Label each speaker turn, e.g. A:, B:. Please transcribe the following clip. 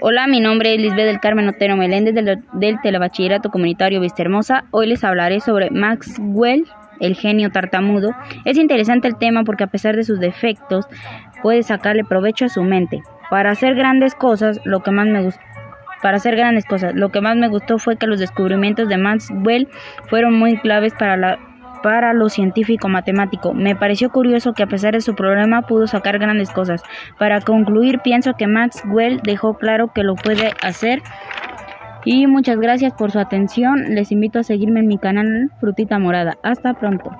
A: Hola, mi nombre es Lisbeth del Carmen Otero Meléndez del, del Telebachillerato Comunitario Vista Hermosa. Hoy les hablaré sobre Maxwell, el genio tartamudo. Es interesante el tema porque a pesar de sus defectos, puede sacarle provecho a su mente. Para hacer grandes cosas, lo que más me gustó para hacer grandes cosas. Lo que más me gustó fue que los descubrimientos de Maxwell fueron muy claves para la para lo científico matemático. Me pareció curioso que a pesar de su problema pudo sacar grandes cosas. Para concluir, pienso que Maxwell dejó claro que lo puede hacer. Y muchas gracias por su atención. Les invito a seguirme en mi canal Frutita Morada. Hasta pronto.